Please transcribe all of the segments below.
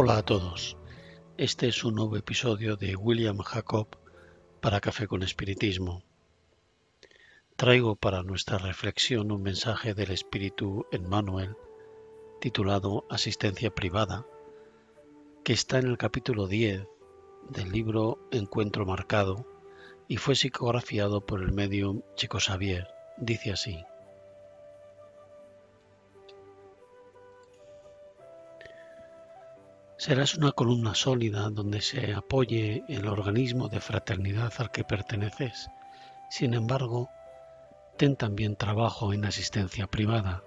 Hola a todos. Este es un nuevo episodio de William Jacob para Café con Espiritismo. Traigo para nuestra reflexión un mensaje del Espíritu Emmanuel titulado Asistencia Privada, que está en el capítulo 10 del libro Encuentro Marcado y fue psicografiado por el medium Chico Xavier. Dice así. Serás una columna sólida donde se apoye el organismo de fraternidad al que perteneces. Sin embargo, ten también trabajo en asistencia privada.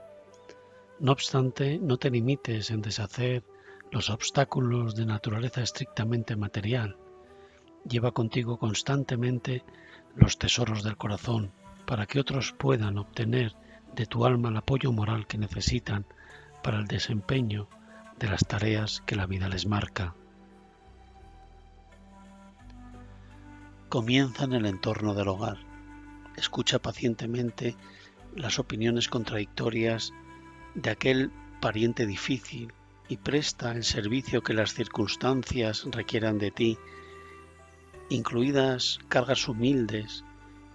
No obstante, no te limites en deshacer los obstáculos de naturaleza estrictamente material. Lleva contigo constantemente los tesoros del corazón para que otros puedan obtener de tu alma el apoyo moral que necesitan para el desempeño de las tareas que la vida les marca. Comienza en el entorno del hogar. Escucha pacientemente las opiniones contradictorias de aquel pariente difícil y presta el servicio que las circunstancias requieran de ti, incluidas cargas humildes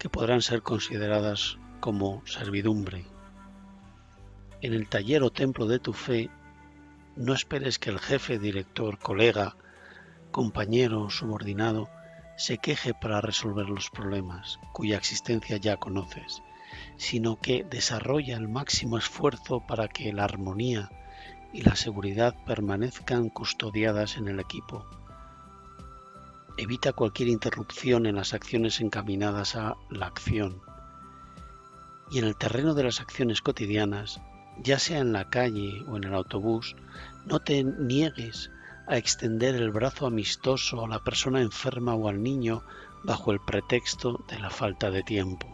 que podrán ser consideradas como servidumbre. En el taller o templo de tu fe no esperes que el jefe, director, colega, compañero, subordinado, se queje para resolver los problemas cuya existencia ya conoces, sino que desarrolla el máximo esfuerzo para que la armonía y la seguridad permanezcan custodiadas en el equipo. Evita cualquier interrupción en las acciones encaminadas a la acción. Y en el terreno de las acciones cotidianas, ya sea en la calle o en el autobús, no te niegues a extender el brazo amistoso a la persona enferma o al niño bajo el pretexto de la falta de tiempo.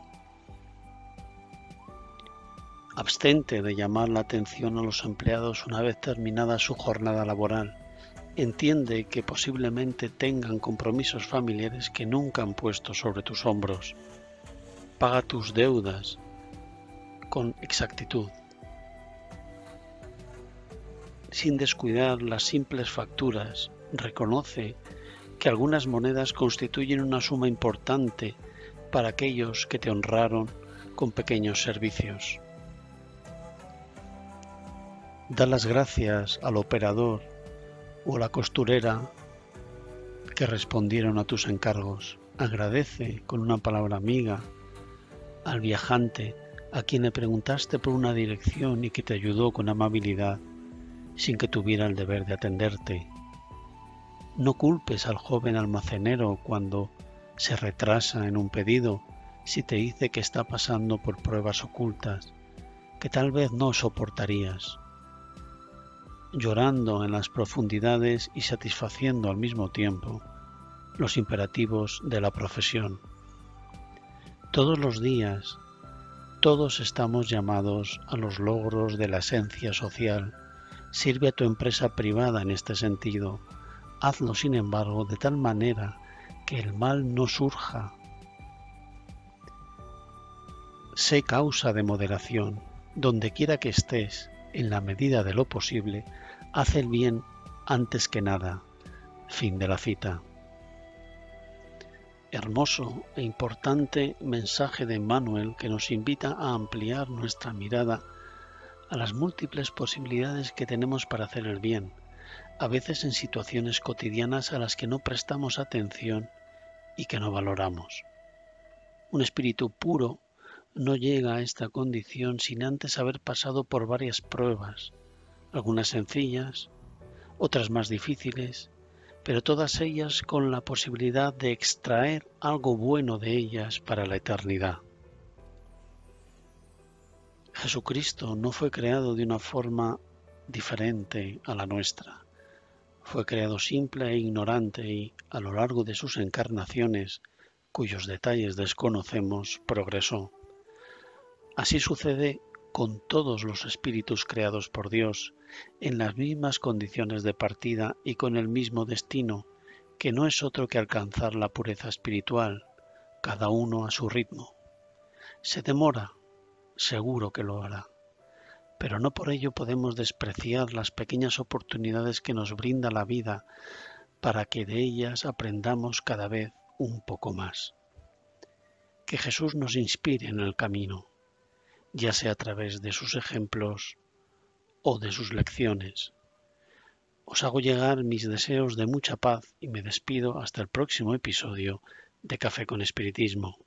Abstente de llamar la atención a los empleados una vez terminada su jornada laboral. Entiende que posiblemente tengan compromisos familiares que nunca han puesto sobre tus hombros. Paga tus deudas con exactitud sin descuidar las simples facturas, reconoce que algunas monedas constituyen una suma importante para aquellos que te honraron con pequeños servicios. Da las gracias al operador o a la costurera que respondieron a tus encargos. Agradece con una palabra amiga al viajante a quien le preguntaste por una dirección y que te ayudó con amabilidad sin que tuviera el deber de atenderte. No culpes al joven almacenero cuando se retrasa en un pedido si te dice que está pasando por pruebas ocultas que tal vez no soportarías. Llorando en las profundidades y satisfaciendo al mismo tiempo los imperativos de la profesión. Todos los días, todos estamos llamados a los logros de la esencia social Sirve a tu empresa privada en este sentido. Hazlo, sin embargo, de tal manera que el mal no surja. Sé causa de moderación. Donde quiera que estés, en la medida de lo posible, haz el bien antes que nada. Fin de la cita. Hermoso e importante mensaje de Manuel que nos invita a ampliar nuestra mirada a las múltiples posibilidades que tenemos para hacer el bien, a veces en situaciones cotidianas a las que no prestamos atención y que no valoramos. Un espíritu puro no llega a esta condición sin antes haber pasado por varias pruebas, algunas sencillas, otras más difíciles, pero todas ellas con la posibilidad de extraer algo bueno de ellas para la eternidad. Jesucristo no fue creado de una forma diferente a la nuestra. Fue creado simple e ignorante y, a lo largo de sus encarnaciones, cuyos detalles desconocemos, progresó. Así sucede con todos los espíritus creados por Dios, en las mismas condiciones de partida y con el mismo destino, que no es otro que alcanzar la pureza espiritual, cada uno a su ritmo. Se demora, seguro que lo hará. pero no por ello podemos despreciar las pequeñas oportunidades que nos brinda la vida para que de ellas aprendamos cada vez un poco más. Que Jesús nos inspire en el camino, ya sea a través de sus ejemplos o de sus lecciones. Os hago llegar mis deseos de mucha paz y me despido hasta el próximo episodio de Café con Espiritismo.